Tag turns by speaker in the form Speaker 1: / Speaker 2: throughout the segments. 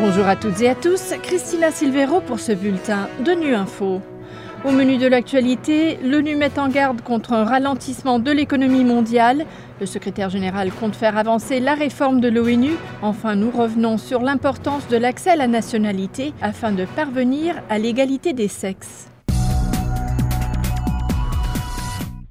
Speaker 1: Bonjour à toutes et à tous, Christina Silvero pour ce bulletin de Nu Info. Au menu de l'actualité, l'ONU met en garde contre un ralentissement de l'économie mondiale. Le secrétaire général compte faire avancer la réforme de l'ONU. Enfin, nous revenons sur l'importance de l'accès à la nationalité afin de parvenir à l'égalité des sexes.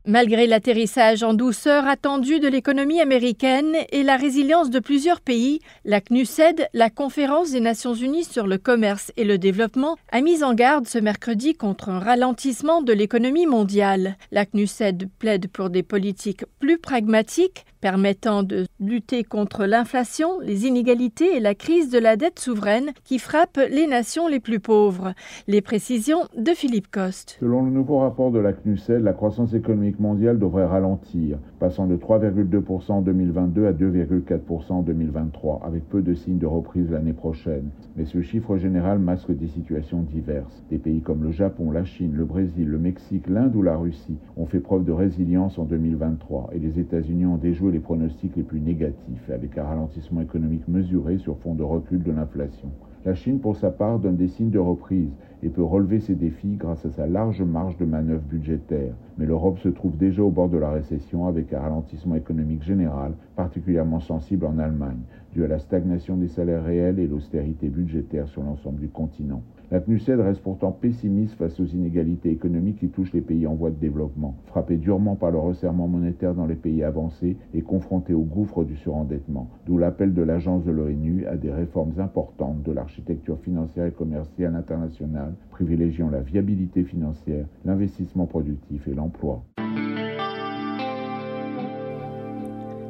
Speaker 1: Malgré l'atterrissage en douceur attendu de l'économie américaine et la résilience de plusieurs pays, la CNUSED, la Conférence des Nations Unies sur le commerce et le développement, a mis en garde ce mercredi contre un ralentissement de l'économie mondiale. La CNUSED plaide pour des politiques plus pragmatiques permettant de lutter contre l'inflation, les inégalités et la crise de la dette souveraine qui frappe les nations les plus pauvres. Les précisions de Philippe Coste.
Speaker 2: Selon le nouveau rapport de la CNUSED, la croissance économique mondiale devrait ralentir, passant de 3,2% en 2022 à 2,4% en 2023, avec peu de signes de reprise l'année prochaine. Mais ce chiffre général masque des situations diverses. Des pays comme le Japon, la Chine, le Brésil, le Mexique, l'Inde ou la Russie ont fait preuve de résilience en 2023 et les États-Unis ont déjoué les pronostics les plus négatifs, avec un ralentissement économique mesuré sur fond de recul de l'inflation. La Chine, pour sa part, donne des signes de reprise et peut relever ses défis grâce à sa large marge de manœuvre budgétaire. Mais l'Europe se trouve déjà au bord de la récession avec un ralentissement économique général, particulièrement sensible en Allemagne, dû à la stagnation des salaires réels et l'austérité budgétaire sur l'ensemble du continent. La CNUSED reste pourtant pessimiste face aux inégalités économiques qui touchent les pays en voie de développement, frappés durement par le resserrement monétaire dans les pays avancés et confrontés au gouffre du surendettement, d'où l'appel de l'agence de l'ONU à des réformes importantes de l'architecture financière et commerciale internationale, privilégiant la viabilité financière, l'investissement productif et l'emploi.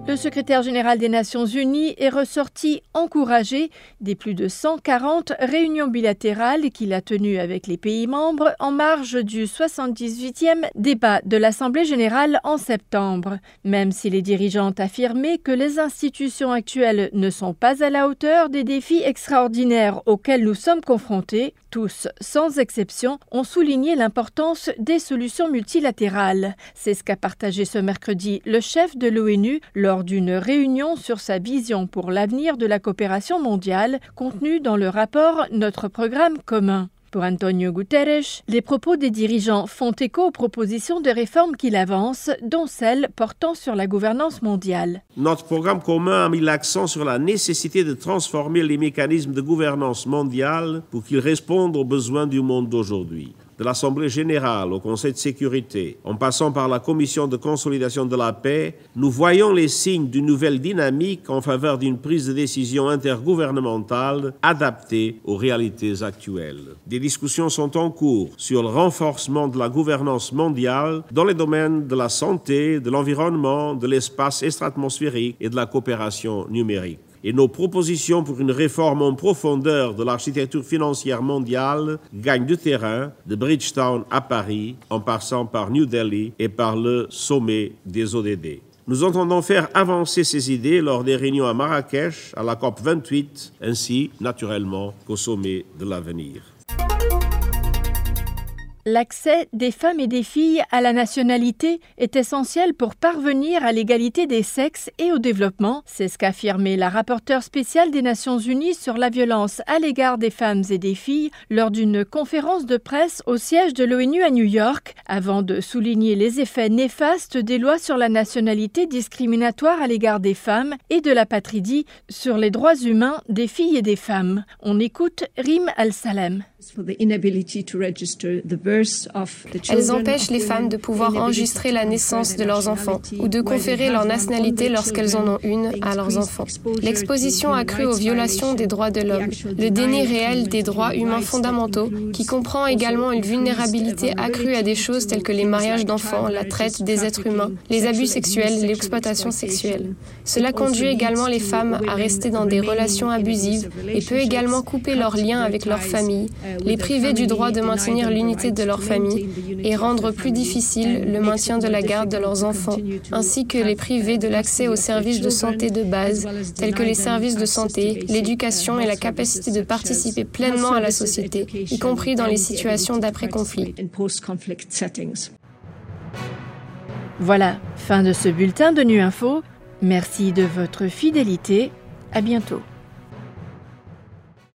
Speaker 1: Le secrétaire général des Nations Unies est ressorti encouragé des plus de 140 réunions bilatérales qu'il a tenues avec les pays membres en marge du 78e débat de l'Assemblée générale en septembre. Même si les dirigeants affirmé que les institutions actuelles ne sont pas à la hauteur des défis extraordinaires auxquels nous sommes confrontés, tous, sans exception, ont souligné l'importance des solutions multilatérales. C'est ce qu'a partagé ce mercredi le chef de l'ONU lors d'une réunion sur sa vision pour l'avenir de la coopération mondiale contenue dans le rapport Notre programme commun. Pour Antonio Guterres, les propos des dirigeants font écho aux propositions de réforme qu'il avance, dont celle portant sur la gouvernance mondiale.
Speaker 3: Notre programme commun a mis l'accent sur la nécessité de transformer les mécanismes de gouvernance mondiale pour qu'ils répondent aux besoins du monde d'aujourd'hui de l'Assemblée générale au Conseil de sécurité, en passant par la Commission de consolidation de la paix, nous voyons les signes d'une nouvelle dynamique en faveur d'une prise de décision intergouvernementale adaptée aux réalités actuelles. Des discussions sont en cours sur le renforcement de la gouvernance mondiale dans les domaines de la santé, de l'environnement, de l'espace extra-atmosphérique et de la coopération numérique et nos propositions pour une réforme en profondeur de l'architecture financière mondiale gagnent du terrain de Bridgetown à Paris en passant par New Delhi et par le sommet des ODD. Nous entendons faire avancer ces idées lors des réunions à Marrakech, à la COP 28, ainsi naturellement qu'au sommet de l'avenir.
Speaker 1: L'accès des femmes et des filles à la nationalité est essentiel pour parvenir à l'égalité des sexes et au développement. C'est ce qu'a affirmé la rapporteure spéciale des Nations Unies sur la violence à l'égard des femmes et des filles lors d'une conférence de presse au siège de l'ONU à New York, avant de souligner les effets néfastes des lois sur la nationalité discriminatoire à l'égard des femmes et de la patridie sur les droits humains des filles et des femmes. On écoute Rim Al-Salem.
Speaker 4: Elles empêchent les femmes de pouvoir enregistrer la naissance de leurs enfants ou de conférer leur nationalité lorsqu'elles en ont une à leurs enfants. L'exposition accrue aux violations des droits de l'homme, le déni réel des droits humains fondamentaux, qui comprend également une vulnérabilité accrue à des choses telles que les mariages d'enfants, la traite des êtres humains, les abus sexuels l'exploitation sexuelle. Cela conduit également les femmes à rester dans des relations abusives et peut également couper leurs liens avec leur famille, les priver du droit de maintenir l'unité de leur famille et rendre plus difficile le maintien de la garde de leurs enfants, ainsi que les priver de l'accès aux services de santé de base, tels que les services de santé, l'éducation et la capacité de participer pleinement à la société, y compris dans les situations d'après-conflit.
Speaker 1: Voilà, fin de ce bulletin de Nu Info. Merci de votre fidélité. À bientôt.